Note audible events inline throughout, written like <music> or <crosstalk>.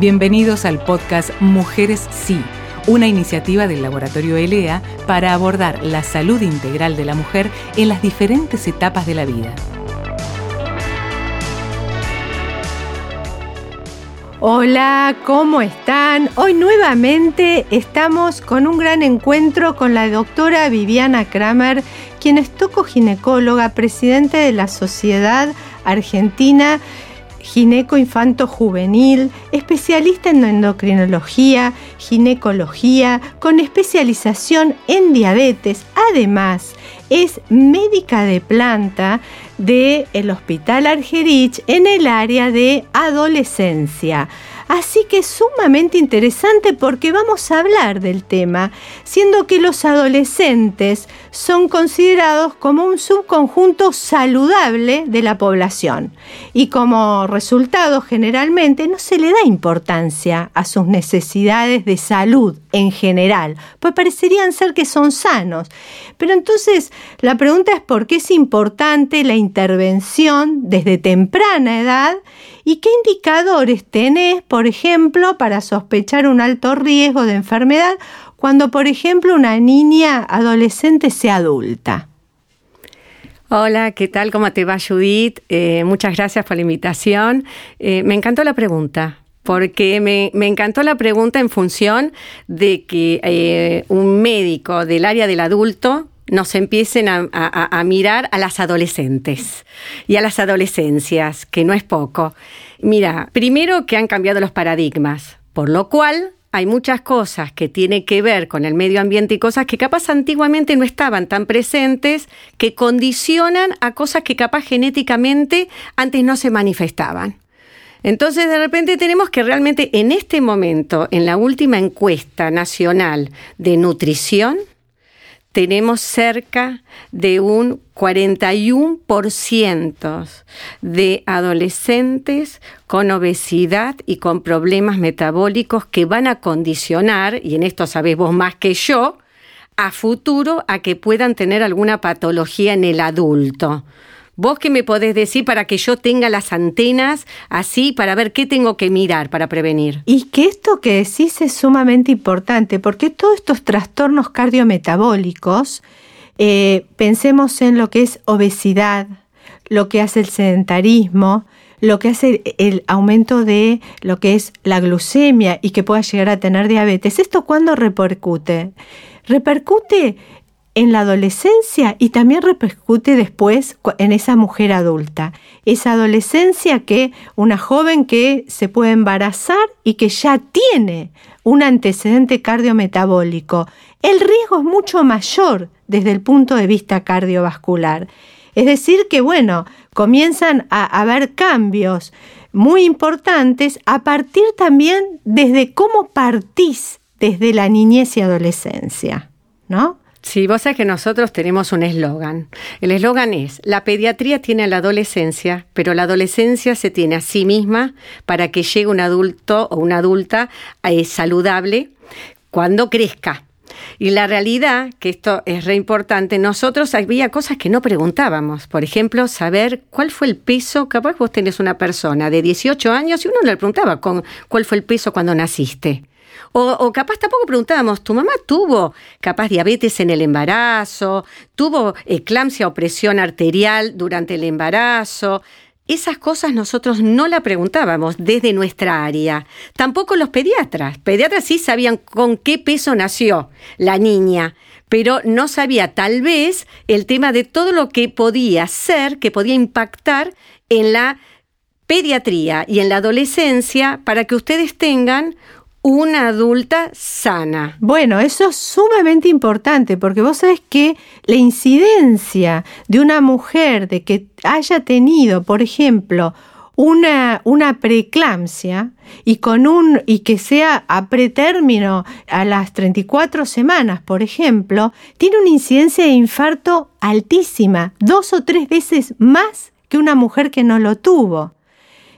Bienvenidos al podcast Mujeres Sí, una iniciativa del Laboratorio ELEA para abordar la salud integral de la mujer en las diferentes etapas de la vida. Hola, ¿cómo están? Hoy nuevamente estamos con un gran encuentro con la doctora Viviana Kramer, quien es tocoginecóloga, presidente de la Sociedad Argentina gineco infanto juvenil, especialista en endocrinología, ginecología, con especialización en diabetes. Además, es médica de planta del Hospital Argerich en el área de adolescencia. Así que es sumamente interesante porque vamos a hablar del tema, siendo que los adolescentes son considerados como un subconjunto saludable de la población y como resultado generalmente no se le da importancia a sus necesidades de salud en general, pues parecerían ser que son sanos. Pero entonces la pregunta es por qué es importante la intervención desde temprana edad ¿Y qué indicadores tenés, por ejemplo, para sospechar un alto riesgo de enfermedad cuando, por ejemplo, una niña adolescente sea adulta? Hola, ¿qué tal? ¿Cómo te va, Judith? Eh, muchas gracias por la invitación. Eh, me encantó la pregunta, porque me, encantó la pregunta en función de que eh, un médico del área del adulto nos empiecen a, mirar a las adolescentes y a las adolescencias, que no es poco. Mira, primero que han cambiado los paradigmas, por lo cual hay muchas cosas que tienen que ver con el medio ambiente y cosas que capaz antiguamente no estaban tan presentes, que condicionan a cosas que capaz genéticamente antes no se manifestaban. Entonces, de repente tenemos que realmente en este momento, en la última encuesta nacional de nutrición, tenemos cerca de un 41% de adolescentes con obesidad y con problemas metabólicos que van a condicionar, y en esto sabés vos más que yo, a futuro a que puedan tener alguna patología en el adulto. ¿Vos qué me podés decir para que yo tenga las antenas así para ver qué tengo que mirar para prevenir? Y que esto que decís es sumamente importante porque todos estos trastornos cardiometabólicos, eh, pensemos en lo que es obesidad, lo que hace el sedentarismo, lo que hace el aumento de lo que es la glucemia y que pueda llegar a tener diabetes. ¿Esto cuándo repercute? Repercute en la adolescencia y también repercute después en esa mujer adulta. Esa adolescencia que una joven que se puede embarazar y que ya tiene un antecedente cardiometabólico. El riesgo es mucho mayor desde el punto de vista cardiovascular. Es decir, que bueno, comienzan a haber cambios muy importantes a partir también desde cómo partís desde la niñez y adolescencia, ¿no? Sí, vos sabés que nosotros tenemos un eslogan. El eslogan es, la pediatría tiene a la adolescencia, pero la adolescencia se tiene a sí misma para que llegue un adulto o una adulta eh, saludable cuando crezca. Y la realidad, que esto es re importante, nosotros había cosas que no preguntábamos. Por ejemplo, saber cuál fue el peso. Capaz vos tenés una persona de 18 años y uno le preguntaba cuál fue el peso cuando naciste. O, capaz tampoco preguntábamos, ¿tu mamá tuvo capaz diabetes en el embarazo? ¿Tuvo eclampsia o presión arterial durante el embarazo? Esas cosas nosotros no la preguntábamos desde nuestra área. Tampoco los pediatras. Pediatras sí sabían con qué peso nació la niña, pero no sabía tal vez el tema de todo lo que podía ser, que podía impactar en la pediatría y en la adolescencia para que ustedes tengan una adulta sana. Bueno, eso es sumamente importante porque vos sabés que la incidencia de una mujer de que haya tenido, por ejemplo, una, una preeclampsia y con un y que sea a pretérmino a las 34 semanas, por ejemplo, tiene una incidencia de infarto altísima, dos o tres veces más que una mujer que no lo tuvo.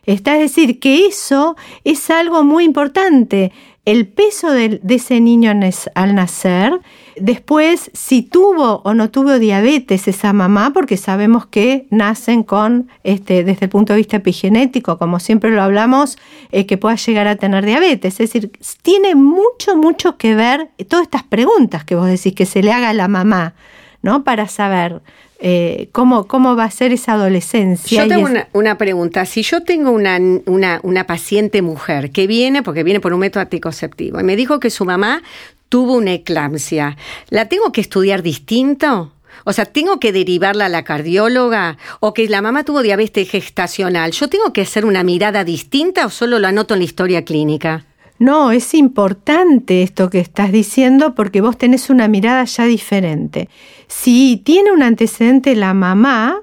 Está es decir, que eso es algo muy importante. el peso de, ese niño al nacer, después si tuvo o no tuvo diabetes esa mamá, porque sabemos que nacen con, este, desde el punto de vista epigenético, como siempre lo hablamos, eh, que pueda llegar a tener diabetes. Es decir, tiene mucho, mucho que ver todas estas preguntas que vos decís que se le haga a la mamá, ¿no? Para saber eh, cómo, cómo va a ser esa adolescencia. Yo tengo una, pregunta. Si yo tengo una, una, paciente mujer que viene, porque viene por un método anticonceptivo, y me dijo que su mamá tuvo una eclampsia, ¿la tengo que estudiar distinto? O sea, ¿tengo que derivarla a la cardióloga? ¿O que la mamá tuvo diabetes gestacional? ¿Yo tengo que hacer una mirada distinta o solo lo anoto en la historia clínica? No, es importante esto que estás diciendo porque vos tenés una mirada ya diferente. Si tiene un antecedente la mamá,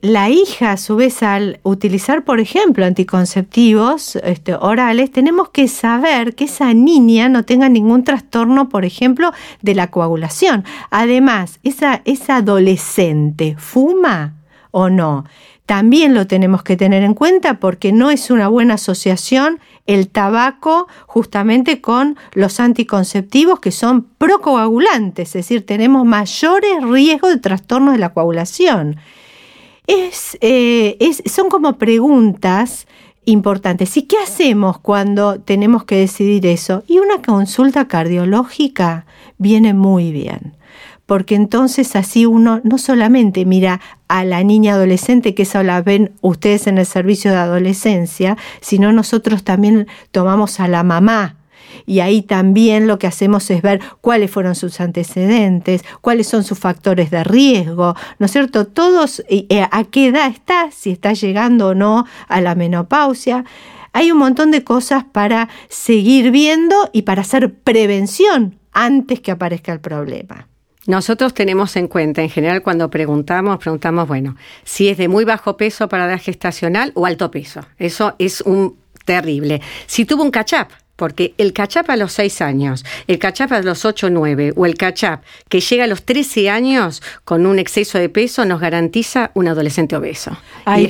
la hija, a su vez, al utilizar, por ejemplo, anticonceptivos este, orales, tenemos que saber que esa niña no tenga ningún trastorno, por ejemplo, de la coagulación. Además, esa, esa adolescente fuma o no. También lo tenemos que tener en cuenta porque no es una buena asociación el tabaco justamente con los anticonceptivos que son procoagulantes, es decir, tenemos mayores riesgos de trastornos de la coagulación. Eh, es, son como preguntas importantes. ¿Y qué hacemos cuando tenemos que decidir eso? Y una consulta cardiológica viene muy bien porque entonces así uno no solamente mira a la niña adolescente, que eso la ven ustedes en el servicio de adolescencia, sino nosotros también tomamos a la mamá. Y ahí también lo que hacemos es ver cuáles fueron sus antecedentes, cuáles son sus factores de riesgo, ¿no es cierto? Todos, eh, a qué edad está, si está llegando o no a la menopausia. Hay un montón de cosas para seguir viendo y para hacer prevención antes que aparezca el problema. Nosotros tenemos en cuenta, en general, cuando preguntamos, preguntamos, bueno, si es de muy bajo peso para edad gestacional o alto peso. Eso es un terrible. Si tuvo un catch-up, porque el cachap a los 6 años, el cachap a los 8 o 9 o el cachap que llega a los 13 años con un exceso de peso nos garantiza un adolescente obeso. Ay,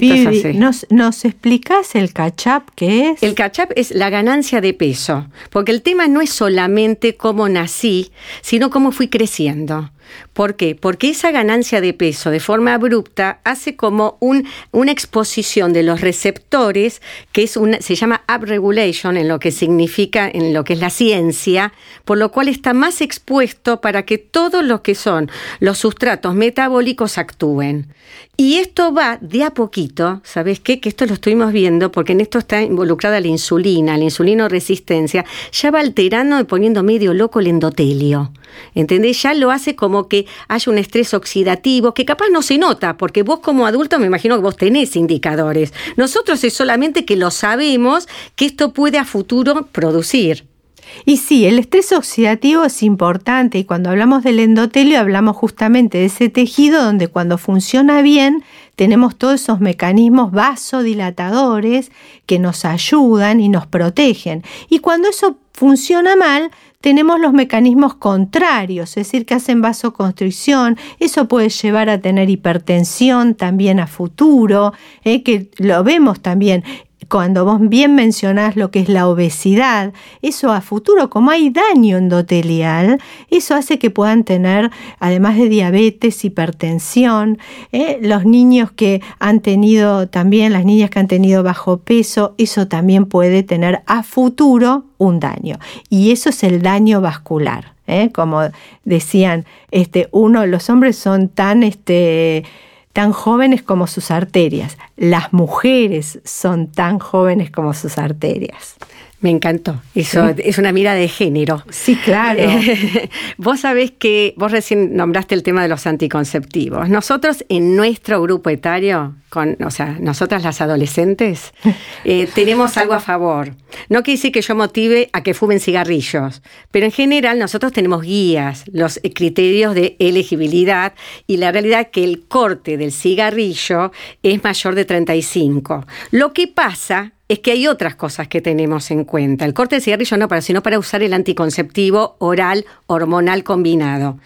¿nos, ¿nos explicas el cachap qué es? El cachap es la ganancia de peso, porque el tema no es solamente cómo nací, sino cómo fui creciendo. ¿Por qué? Porque esa ganancia de peso de forma abrupta hace como un, una exposición de los receptores, que es una, se llama upregulation en lo que significa, en lo que es la ciencia, por lo cual está más expuesto para que todos los que son los sustratos metabólicos actúen. Y esto va de a poquito, ¿sabes qué? Que esto lo estuvimos viendo porque en esto está involucrada la insulina, la insulino resistencia, ya va alterando y poniendo medio loco el endotelio. ¿Entendés? Ya lo hace como que haya un estrés oxidativo que capaz no se nota, porque vos como adulto me imagino que vos tenés indicadores. Nosotros es solamente que lo sabemos que esto puede a futuro producir. Y sí, el estrés oxidativo es importante y cuando hablamos del endotelio hablamos justamente de ese tejido donde cuando funciona bien tenemos todos esos mecanismos vasodilatadores que nos ayudan y nos protegen. Y cuando eso funciona mal, tenemos los mecanismos contrarios, es decir, que hacen vasoconstricción, eso puede llevar a tener hipertensión también a futuro, eh, que lo vemos también cuando vos bien mencionás lo que es la obesidad, eso a futuro, como hay daño endotelial, eso hace que puedan tener, además de diabetes, hipertensión, ¿eh? los niños que han tenido también, las niñas que han tenido bajo peso, eso también puede tener a futuro un daño. Y eso es el daño vascular. ¿eh? Como decían, este, uno, los hombres son tan, este, tan jóvenes como sus arterias. Las mujeres son tan jóvenes como sus arterias. Me encantó. Eso es una mira de género. Sí, claro. <laughs> vos sabés que vos recién nombraste el tema de los anticonceptivos. Nosotros en nuestro grupo etario, con, o sea, nosotras las adolescentes, <laughs> eh, tenemos algo a favor. No quiere decir que yo motive a que fumen cigarrillos, pero en general nosotros tenemos guías, los criterios de elegibilidad y la realidad que el corte del cigarrillo es mayor de 35. Lo que pasa es que hay otras cosas que tenemos en cuenta. El corte de cigarrillo no para, sino para usar el anticonceptivo oral hormonal combinado.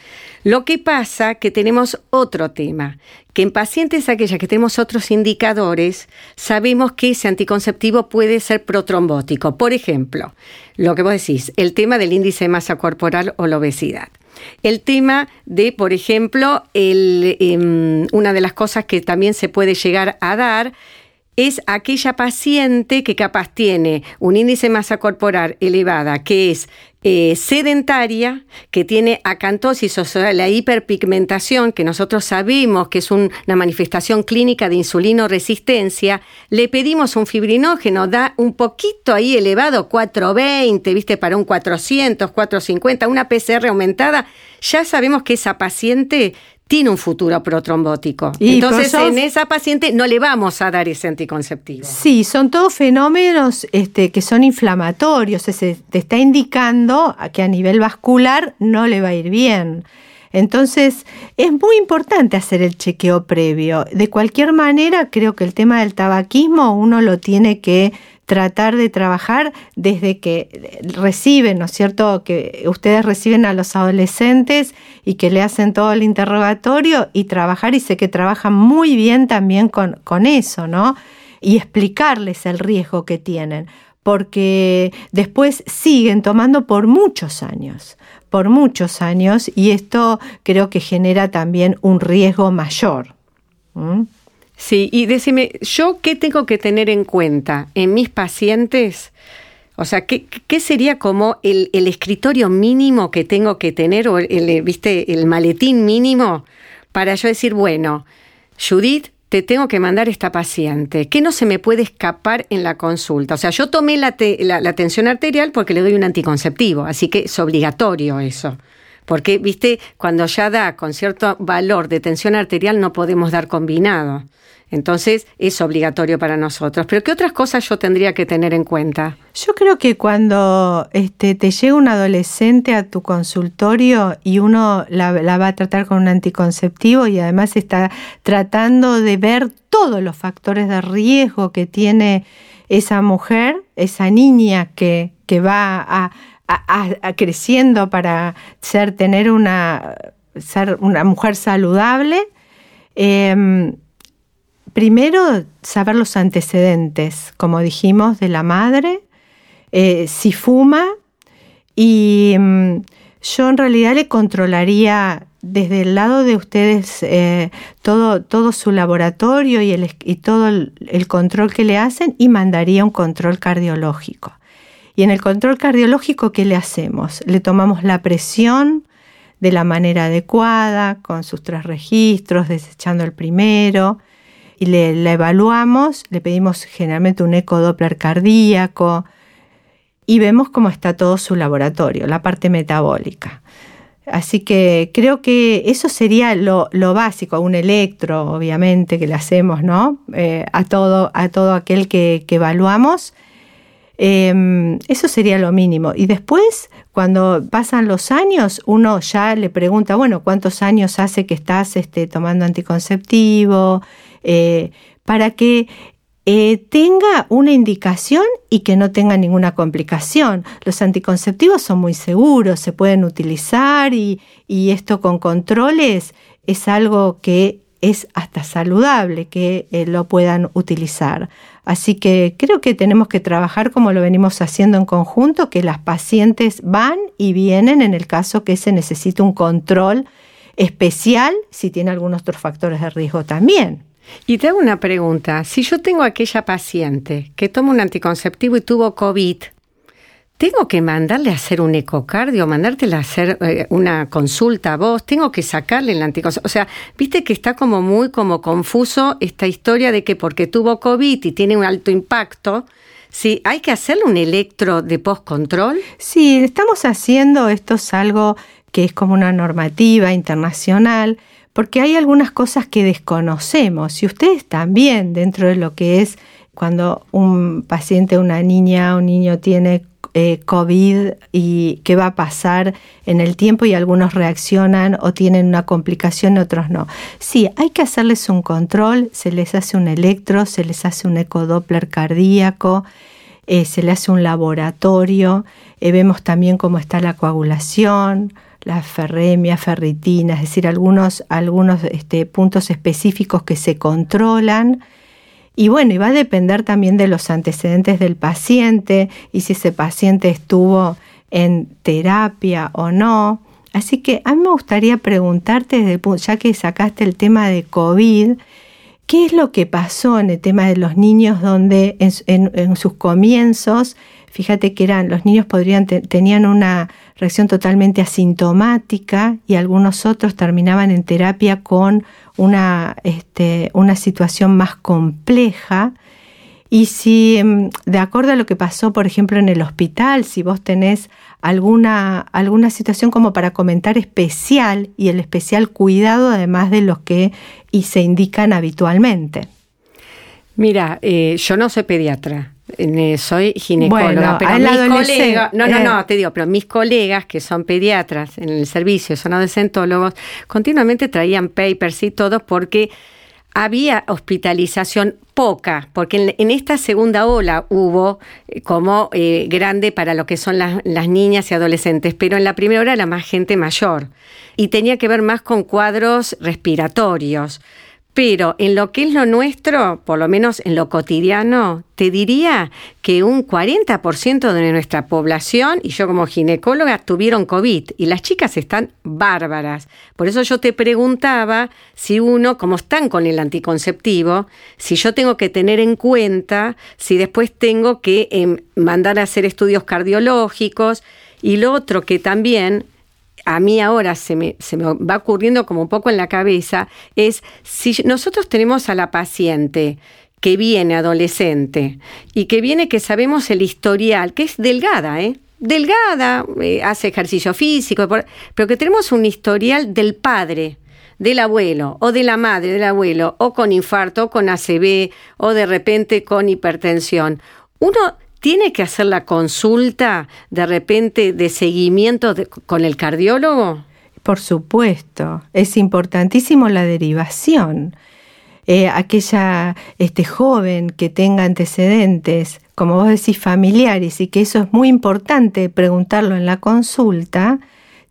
Lo que pasa que tenemos otro tema, que en pacientes aquellas que tenemos otros indicadores, sabemos que ese anticonceptivo puede ser protrombótico. Por ejemplo, lo que vos decís, el tema del índice de masa corporal o la obesidad. El tema de, por ejemplo, em, una de las cosas que también se puede llegar a dar es aquella paciente que capaz tiene un índice de masa corporal elevada, que es eh, sedentaria, que tiene acantosis, o sea, la hiperpigmentación, que nosotros sabemos que es una manifestación clínica de insulinoresistencia, le pedimos un fibrinógeno, da un poquito ahí elevado, 420, viste, para un 400, 450, una PCR aumentada, ya sabemos que esa paciente tiene un futuro protrombótico. Entonces, en esa paciente no le vamos a dar ese anticonceptivo. Sí, son todos fenómenos este, que son inflamatorios. Se te está indicando que a nivel vascular no le va a ir bien. Entonces, es muy importante hacer el chequeo previo. De cualquier manera, creo que el tema del tabaquismo uno lo tiene que tratar de trabajar desde que reciben, ¿no es cierto?, que ustedes reciben a los adolescentes y que le hacen todo el interrogatorio y trabajar, y sé que trabajan muy bien también con, con eso, ¿no? Y explicarles el riesgo que tienen, porque después siguen tomando por muchos años, por muchos años, y esto creo que genera también un riesgo mayor. Sí, y decime, ¿yo qué tengo que tener en cuenta en mis pacientes? O sea, ¿qué, qué sería como el, el, escritorio mínimo que tengo que tener o el, ¿viste, el maletín mínimo para yo decir, bueno, Judith, te tengo que mandar esta paciente, ¿qué no se me puede escapar en la consulta? O sea, yo tomé la, la, la tensión arterial porque le doy un anticonceptivo, así que es obligatorio eso. Porque, viste, cuando ya da con cierto valor de tensión arterial no podemos dar combinado. Entonces es obligatorio para nosotros. Pero ¿qué otras cosas yo tendría que tener en cuenta? Yo creo que cuando este, te llega un adolescente a tu consultorio y uno la, va a tratar con un anticonceptivo y además está tratando de ver todos los factores de riesgo que tiene esa mujer, esa niña que, que va a, creciendo para ser, tener una, ser una mujer saludable, em, primero saber los antecedentes, como dijimos, de la madre, eh, si fuma, y mm, yo en realidad le controlaría desde el lado de ustedes eh, todo, todo, su laboratorio y, el, y todo el, control que le hacen y mandaría un control cardiológico. Y en el control cardiológico, ¿qué le hacemos? Le tomamos la presión de la manera adecuada, con sus tres registros, desechando el primero, y le, la evaluamos, le pedimos generalmente un ecodoppler cardíaco y vemos cómo está todo su laboratorio, la parte metabólica. Así que creo que eso sería lo, básico, un electro, obviamente, que le hacemos, ¿no? Eh, a, todo, a todo aquel que, evaluamos. Em, eso sería lo mínimo. Y después, cuando pasan los años, uno ya le pregunta, bueno, ¿cuántos años hace que estás este, tomando anticonceptivo? Eh, para que eh, tenga una indicación y que no tenga ninguna complicación. Los anticonceptivos son muy seguros, se pueden utilizar y, esto con controles es algo que es hasta saludable que eh, lo puedan utilizar. Así que creo que tenemos que trabajar como lo venimos haciendo en conjunto, que las pacientes van y vienen en el caso que se necesite un control especial si tiene algunos otros factores de riesgo también. Y te hago una pregunta. Si yo tengo aquella paciente que toma un anticonceptivo y tuvo COVID, ¿tengo que mandarle a hacer un ecocardio, mandártela a hacer eh, una consulta a vos? ¿Tengo que sacarle el anticonceptivo? O sea, viste que está como muy como confuso esta historia de que porque tuvo COVID y tiene un alto impacto, Sí, ¿hay que hacerle un electro de post-control? Sí, estamos haciendo, esto es algo que es como una normativa internacional, porque hay algunas cosas que desconocemos y ustedes también dentro de lo que es cuando un paciente, una niña, un niño tiene eh, COVID y qué va a pasar en el tiempo y algunos reaccionan o tienen una complicación otros no. Sí, hay que hacerles un control, se les hace un electro, se les hace un ecodoppler cardíaco, eh, se le hace un laboratorio, eh, vemos también cómo está la coagulación, la ferremia, ferritina, es decir, algunos, algunos este, puntos específicos que se controlan. Y bueno, y va a depender también de los antecedentes del paciente y si ese paciente estuvo en terapia o no. Así que a mí me gustaría preguntarte, ya que sacaste el tema de COVID, ¿Qué es lo que pasó en el tema de los niños donde en, sus comienzos, fíjate que eran, los niños podrían, tenían una reacción totalmente asintomática y algunos otros terminaban en terapia con una, este, una situación más compleja? Y si, mm, de acuerdo a lo que pasó, por ejemplo, en el hospital, si vos tenés alguna, alguna situación como para comentar especial y el especial cuidado además de los que y se indican habitualmente. Mira, eh, yo no soy pediatra, soy ginecóloga, pero mis colegas, no, no, no, eh. te digo, pero mis colegas que son pediatras en el servicio, son adolescentólogos, continuamente traían papers y todo porque había hospitalización poca, porque en, esta segunda ola hubo eh, como eh, grande para lo que son las, las, niñas y adolescentes, pero en la primera ola era más gente mayor y tenía que ver más con cuadros respiratorios. Pero en lo que es lo nuestro, por lo menos en lo cotidiano, te diría que un 40% de nuestra población, y yo como ginecóloga, tuvieron COVID y las chicas están bárbaras. Por eso yo te preguntaba si uno, como están con el anticonceptivo, si yo tengo que tener en cuenta, si después tengo que em, mandar a hacer estudios cardiológicos. Y lo otro que también a mí ahora se me, se me va ocurriendo como un poco en la cabeza es si nosotros tenemos a la paciente que viene adolescente y que viene que sabemos el historial, que es delgada, ¿eh? Delgada, eh, hace ejercicio físico, pero que tenemos un historial del padre, del abuelo o de la madre del abuelo, o con infarto, o con ACV, o de repente con hipertensión. Uno ¿Tiene que hacer la consulta de repente de seguimiento con el cardiólogo? Por supuesto, es importantísimo la derivación. Eh, aquella este, joven que tenga antecedentes, como vos decís, familiares, y que eso es muy importante preguntarlo en la consulta,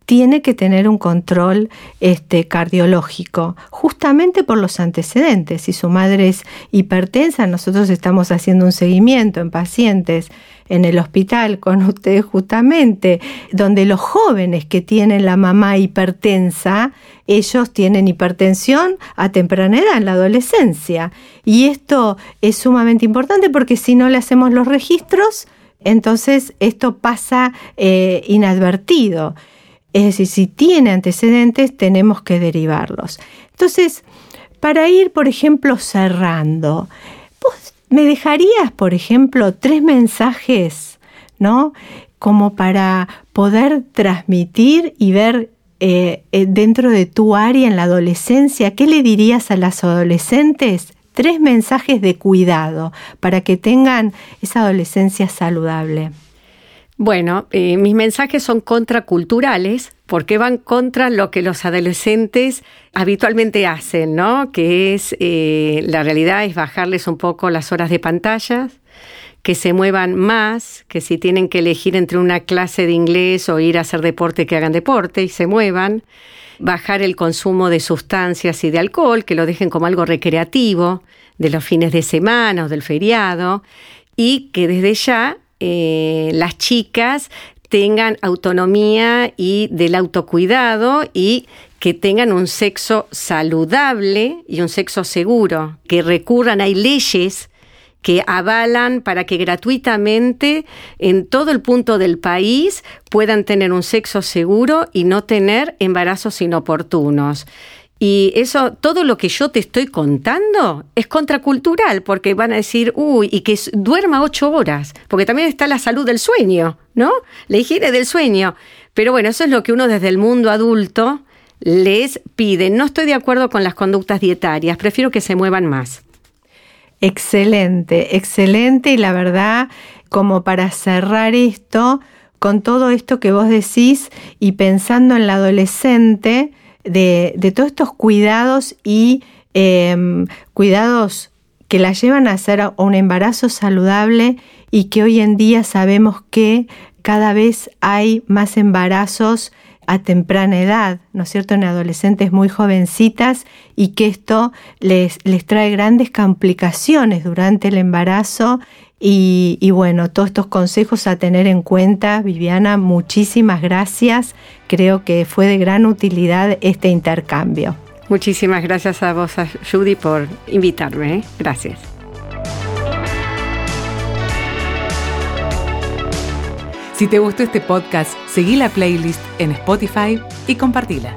tiene que tener un control este, cardiológico, justamente por los antecedentes. Si su madre es hipertensa, nosotros estamos haciendo un seguimiento en pacientes en el hospital con ustedes justamente, donde los jóvenes que tienen la mamá hipertensa, ellos tienen hipertensión a temprana edad, en la adolescencia. Y esto es sumamente importante porque si no le hacemos los registros, entonces esto pasa eh, inadvertido. Es decir, si tiene antecedentes, tenemos que derivarlos. Entonces, para ir, por ejemplo, cerrando, ¿vos me dejarías, por ejemplo, tres mensajes, ¿no? Como para poder transmitir y ver eh, eh, dentro de tu área en la adolescencia, ¿qué le dirías a las adolescentes? Tres mensajes de cuidado para que tengan esa adolescencia saludable. Bueno, eh, mis mensajes son contraculturales porque van contra lo que los adolescentes habitualmente hacen, ¿no? Que es, eh, la realidad es bajarles un poco las horas de pantallas, que se muevan más, que si tienen que elegir entre una clase de inglés o ir a hacer deporte, que hagan deporte y se muevan, bajar el consumo de sustancias y de alcohol, que lo dejen como algo recreativo de los fines de semana o del feriado, y que desde ya eh, las chicas tengan autonomía y del autocuidado y que tengan un sexo saludable y un sexo seguro, que recurran, hay leyes que avalan para que gratuitamente en todo el punto del país puedan tener un sexo seguro y no tener embarazos inoportunos. Y eso, todo lo que yo te estoy contando es contracultural, porque van a decir, uy, y que duerma ocho horas, porque también está la salud del sueño, ¿no? La higiene del sueño. Pero bueno, eso es lo que uno desde el mundo adulto les pide. No estoy de acuerdo con las conductas dietarias, prefiero que se muevan más. Excelente, excelente y la verdad como para cerrar esto, con todo esto que vos decís y pensando en la adolescente, de, todos estos cuidados y em, cuidados que la llevan a hacer un embarazo saludable y que hoy en día sabemos que cada vez hay más embarazos a temprana edad, ¿no es cierto?, en adolescentes muy jovencitas y que esto les, les trae grandes complicaciones durante el embarazo y, y, bueno, todos estos consejos a tener en cuenta, Viviana, muchísimas gracias. Creo que fue de gran utilidad este intercambio. Muchísimas gracias a vos, Judy, por invitarme. ¿eh? Gracias. Si te gustó este podcast, seguí la playlist en Spotify y compartila.